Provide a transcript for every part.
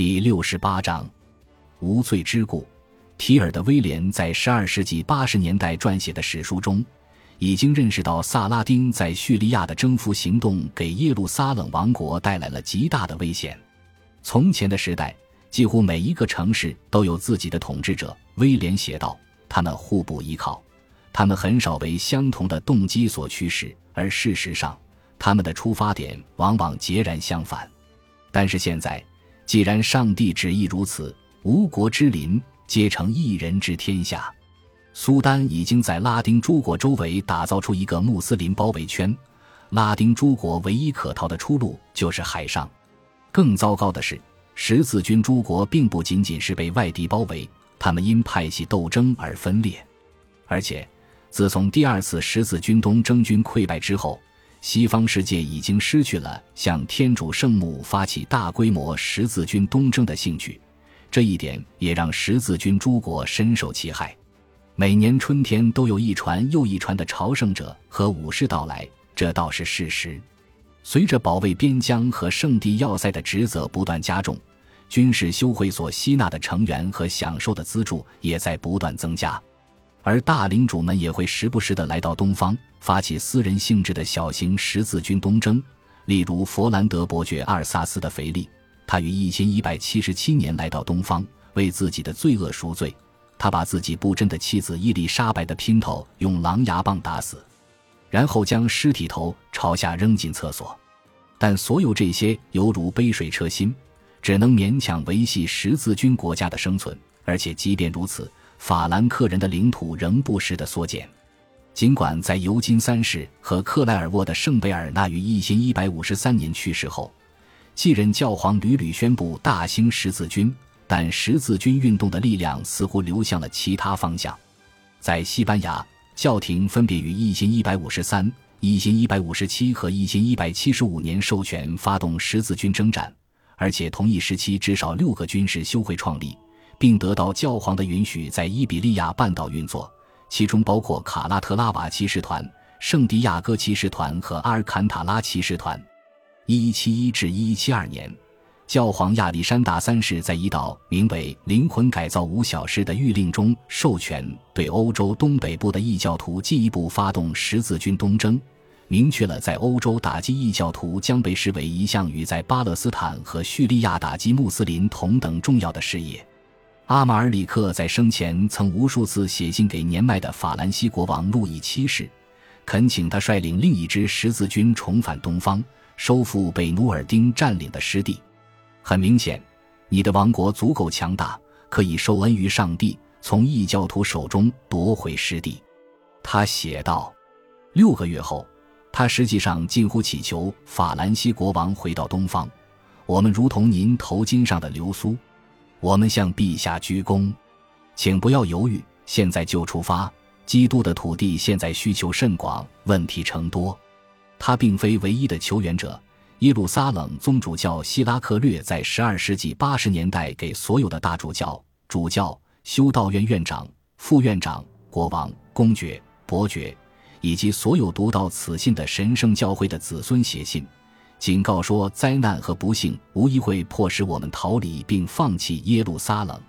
第六十八章，无罪之故。提尔的威廉在十二世纪八十年代撰写的史书中，已经认识到萨拉丁在叙利亚的征服行动给耶路撒冷王国带来了极大的危险。从前的时代，几乎每一个城市都有自己的统治者。威廉写道：“他们互不依靠，他们很少为相同的动机所驱使，而事实上，他们的出发点往往截然相反。但是现在，既然上帝旨意如此，无国之邻。”皆成一人之天下。苏丹已经在拉丁诸国周围打造出一个穆斯林包围圈，拉丁诸国唯一可逃的出路就是海上。更糟糕的是，十字军诸国并不仅仅是被外敌包围，他们因派系斗争而分裂。而且，自从第二次十字军东征军溃败之后，西方世界已经失去了向天主圣母发起大规模十字军东征的兴趣。这一点也让十字军诸国深受其害。每年春天都有一船又一船的朝圣者和武士到来，这倒是事实。随着保卫边疆和圣地要塞的职责不断加重，军事修会所吸纳的成员和享受的资助也在不断增加。而大领主们也会时不时的来到东方，发起私人性质的小型十字军东征，例如佛兰德伯爵阿尔萨斯的腓力。他于一千一百七十七年来到东方，为自己的罪恶赎罪。他把自己不贞的妻子伊丽莎白的姘头用狼牙棒打死，然后将尸体头朝下扔进厕所。但所有这些犹如杯水车薪，只能勉强维系十字军国家的生存。而且，即便如此，法兰克人的领土仍不时的缩减。尽管在尤金三世和克莱尔沃的圣贝尔纳于一千一百五十三年去世后。继任教皇屡屡宣布大兴十字军，但十字军运动的力量似乎流向了其他方向。在西班牙，教廷分别于一千一百五十三、一千一百五十七和一千一百七十五年授权发动十字军征战，而且同一时期至少六个军事修会创立，并得到教皇的允许在伊比利亚半岛运作，其中包括卡拉特拉瓦骑士团、圣地亚哥骑士团和阿尔坎塔拉骑士团。一七一至一七二年，教皇亚历山大三世在一道名为“灵魂改造五小时”的谕令中，授权对欧洲东北部的异教徒进一步发动十字军东征，明确了在欧洲打击异教徒将被视为一项与在巴勒斯坦和叙利亚打击穆斯林同等重要的事业。阿马尔里克在生前曾无数次写信给年迈的法兰西国王路易七世，恳请他率领另一支十字军重返东方。收复被努尔丁占领的失地，很明显，你的王国足够强大，可以受恩于上帝，从异教徒手中夺回失地。他写道。六个月后，他实际上近乎祈求法兰西国王回到东方。我们如同您头巾上的流苏，我们向陛下鞠躬，请不要犹豫，现在就出发。基督的土地现在需求甚广，问题成多。他并非唯一的求援者。耶路撒冷宗主教希拉克略在十二世纪八十年代给所有的大主教、主教、修道院院长、副院长、国王、公爵、伯爵，以及所有读到此信的神圣教会的子孙写信，警告说灾难和不幸无疑会迫使我们逃离并放弃耶路撒冷。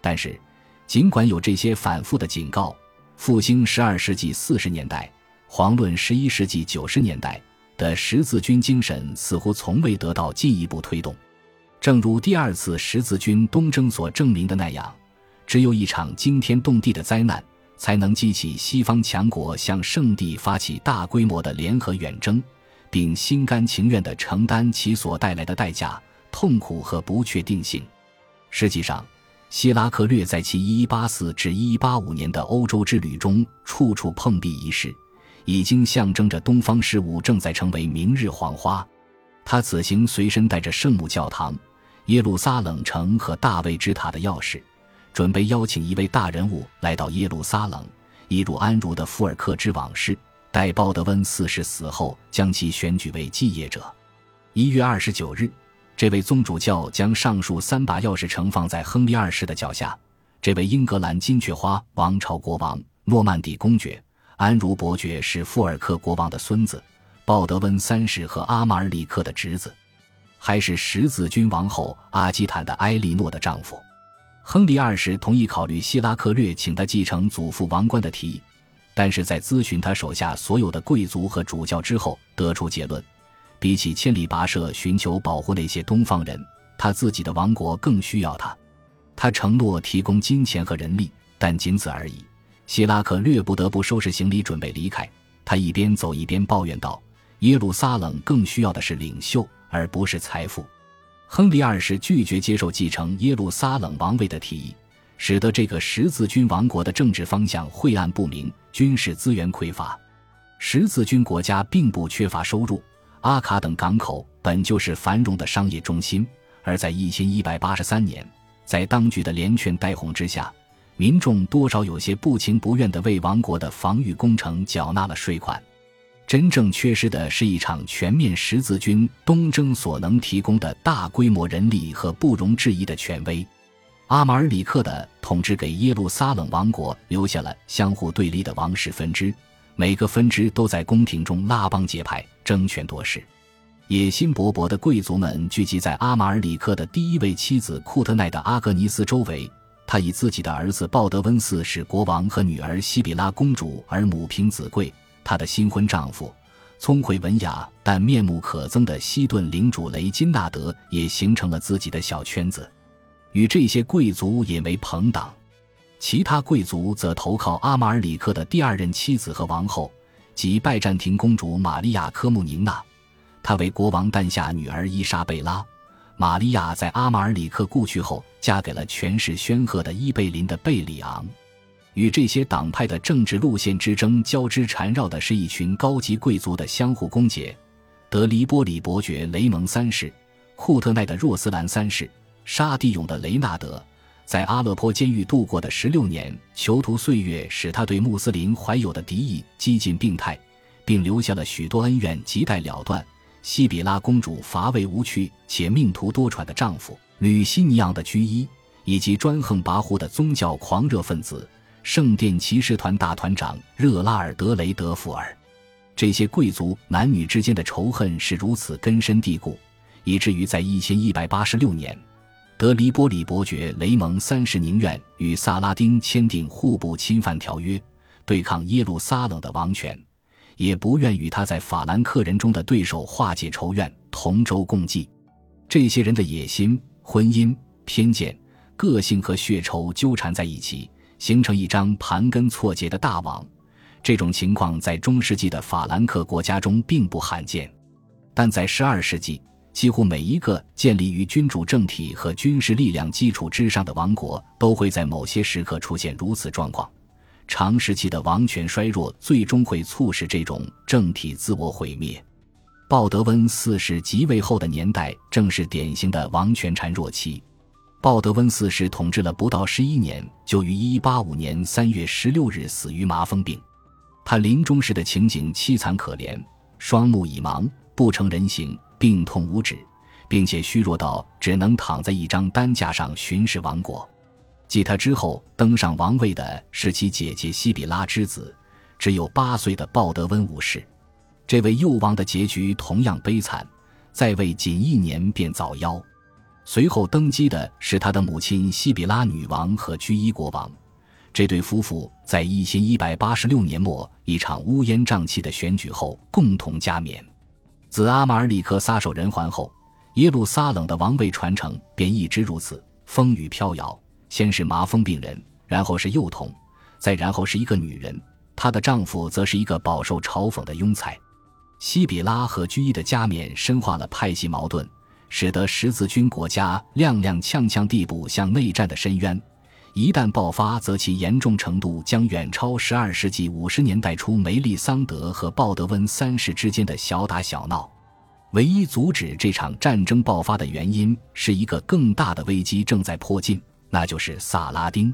但是，尽管有这些反复的警告，复兴十二世纪四十年代。遑论十一世纪九十年代的十字军精神，似乎从未得到进一步推动。正如第二次十字军东征所证明的那样，只有一场惊天动地的灾难，才能激起西方强国向圣地发起大规模的联合远征，并心甘情愿地承担其所带来的代价、痛苦和不确定性。实际上，希拉克略在其一一八四至一一八五年的欧洲之旅中，处处碰壁一事。已经象征着东方事物正在成为明日黄花。他此行随身带着圣母教堂、耶路撒冷城和大卫之塔的钥匙，准备邀请一位大人物来到耶路撒冷，一如安茹的福尔克之往事，待鲍德温四世死后将其选举为继业者。一月二十九日，这位宗主教将上述三把钥匙呈放在亨利二世的脚下。这位英格兰金雀花王朝国王、诺曼底公爵。安茹伯爵是富尔克国王的孙子，鲍德温三世和阿马尔里克的侄子。还是十字军王后阿基坦的埃莉诺的丈夫。亨利二世同意考虑希拉克略请他继承祖父王冠的提议，但是在咨询他手下所有的贵族和主教之后，得出结论：比起千里跋涉寻求保护那些东方人，他自己的王国更需要他。他承诺提供金钱和人力，但仅此而已。希拉克略不得不收拾行李准备离开。他一边走一边抱怨道：“耶路撒冷更需要的是领袖，而不是财富。”亨利二世拒绝接受继承耶路撒冷王位的提议，使得这个十字军王国的政治方向晦暗不明，军事资源匮乏。十字军国家并不缺乏收入，阿卡等港口本就是繁荣的商业中心。而在一千一百八十三年，在当局的连劝带哄之下，民众多少有些不情不愿地为王国的防御工程缴纳了税款。真正缺失的是一场全面十字军东征所能提供的大规模人力和不容置疑的权威。阿马尔里克的统治给耶路撒冷王国留下了相互对立的王室分支，每个分支都在宫廷中拉帮结派、争权夺势。野心勃勃的贵族们聚集在阿马尔里克的第一位妻子库特奈的阿格尼斯周围，他以自己的儿子鲍德温四世国王和女儿西比拉公主而母凭子贵。她的新婚丈夫，聪慧文雅但面目可憎的西顿领主雷金纳德也形成了自己的小圈子，与这些贵族也为朋党。其他贵族则投靠阿马尔里克的第二任妻子和王后，即拜占庭公主玛利亚科穆宁娜。她为国王诞下女儿伊莎贝拉。玛利亚在阿马尔里克故去后，嫁给了权势煊赫的伊贝林的贝里昂。与这些党派的政治路线之争交织缠绕的是一群高级贵族的相互攻讦：德黎波里伯爵雷蒙三世、库特奈的若斯兰三世、沙地勇的雷纳德，在阿勒颇监狱度过的十六年囚徒岁月，使他对穆斯林怀有的敌意几近病态，并留下了许多恩怨亟待了断。西比拉公主乏味无趣且命途多舛的丈夫吕西尼昂的居医，以及专横跋扈的宗教狂热分子。圣殿骑士团大团长热拉尔德雷德福尔，这些贵族男女之间的仇恨是如此根深蒂固，以至于在一千一百八十六年，德黎波里伯爵雷蒙三世宁愿与萨拉丁签订互不侵犯条约，对抗耶路撒冷的王权，也不愿与他在法兰克人中的对手化解仇怨，同舟共济。这些人的野心、婚姻、偏见、个性和血仇纠缠在一起。形成一张盘根错节的大网，这种情况在中世纪的法兰克国家中并不罕见，但在十二世纪，几乎每一个建立于君主政体和军事力量基础之上的王国，都会在某些时刻出现如此状况。长时期的王权衰弱，最终会促使这种政体自我毁灭。鲍德温四世即位后的年代，正是典型的王权孱弱期。鲍德温四世统治了不到十一年，就于一八五年三月十六日死于麻风病。他临终时的情景凄惨可怜，双目已盲，不成人形，病痛无止，并且虚弱到只能躺在一张担架上巡视王国。继他之后登上王位的是其姐姐西比拉之子，只有八岁的鲍德温五世。这位幼王的结局同样悲惨，在位仅一年便早夭。随后登基的是他的母亲西比拉女王和居伊国王，这对夫妇在一千一百八十六年末一场乌烟瘴气的选举后共同加冕。自阿马尔里克撒手人寰后，耶路撒冷的王位传承便一直如此风雨飘摇。先是麻风病人，然后是幼童，再然后是一个女人，她的丈夫则是一个饱受嘲讽的庸才。西比拉和居伊的加冕深化了派系矛盾。使得十字军国家踉踉跄跄地步向内战的深渊，一旦爆发，则其严重程度将远超十二世纪五十年代初梅利桑德和鲍德温三世之间的小打小闹。唯一阻止这场战争爆发的原因是一个更大的危机正在迫近，那就是萨拉丁。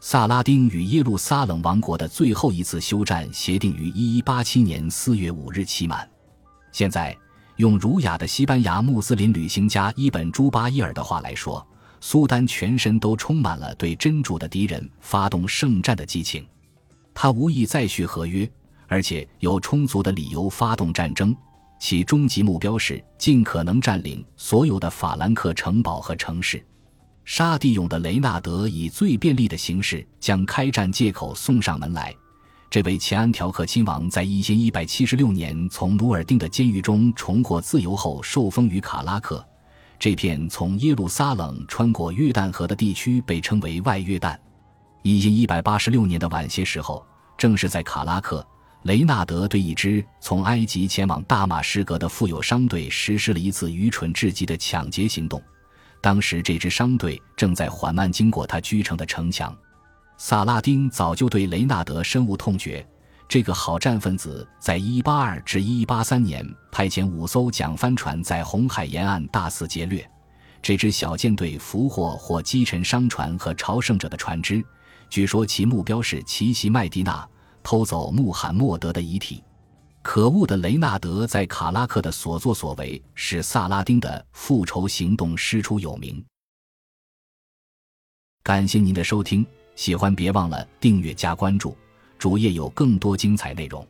萨拉丁与耶路撒冷王国的最后一次休战协定于一一八七年四月五日期满，现在。用儒雅的西班牙穆斯林旅行家伊本·朱巴伊尔的话来说，苏丹全身都充满了对真主的敌人发动圣战的激情。他无意再续合约，而且有充足的理由发动战争。其终极目标是尽可能占领所有的法兰克城堡和城市。沙地勇的雷纳德以最便利的形式将开战借口送上门来。这位前安条克亲王在一千一百七十六年从努尔丁的监狱中重获自由后，受封于卡拉克。这片从耶路撒冷穿过约旦河的地区被称为外约旦。一千一百八十六年的晚些时候，正是在卡拉克，雷纳德对一支从埃及前往大马士革的富有商队实施了一次愚蠢至极的抢劫行动。当时，这支商队正在缓慢经过他居城的城墙。萨拉丁早就对雷纳德深恶痛绝。这个好战分子在182至183年派遣五艘桨帆船在红海沿岸大肆劫掠。这支小舰队俘获或击沉商船和朝圣者的船只，据说其目标是奇袭麦地那，偷走穆罕默德的遗体。可恶的雷纳德在卡拉克的所作所为，使萨拉丁的复仇行动师出有名。感谢您的收听，喜欢别忘了订阅加关注，主页有更多精彩内容。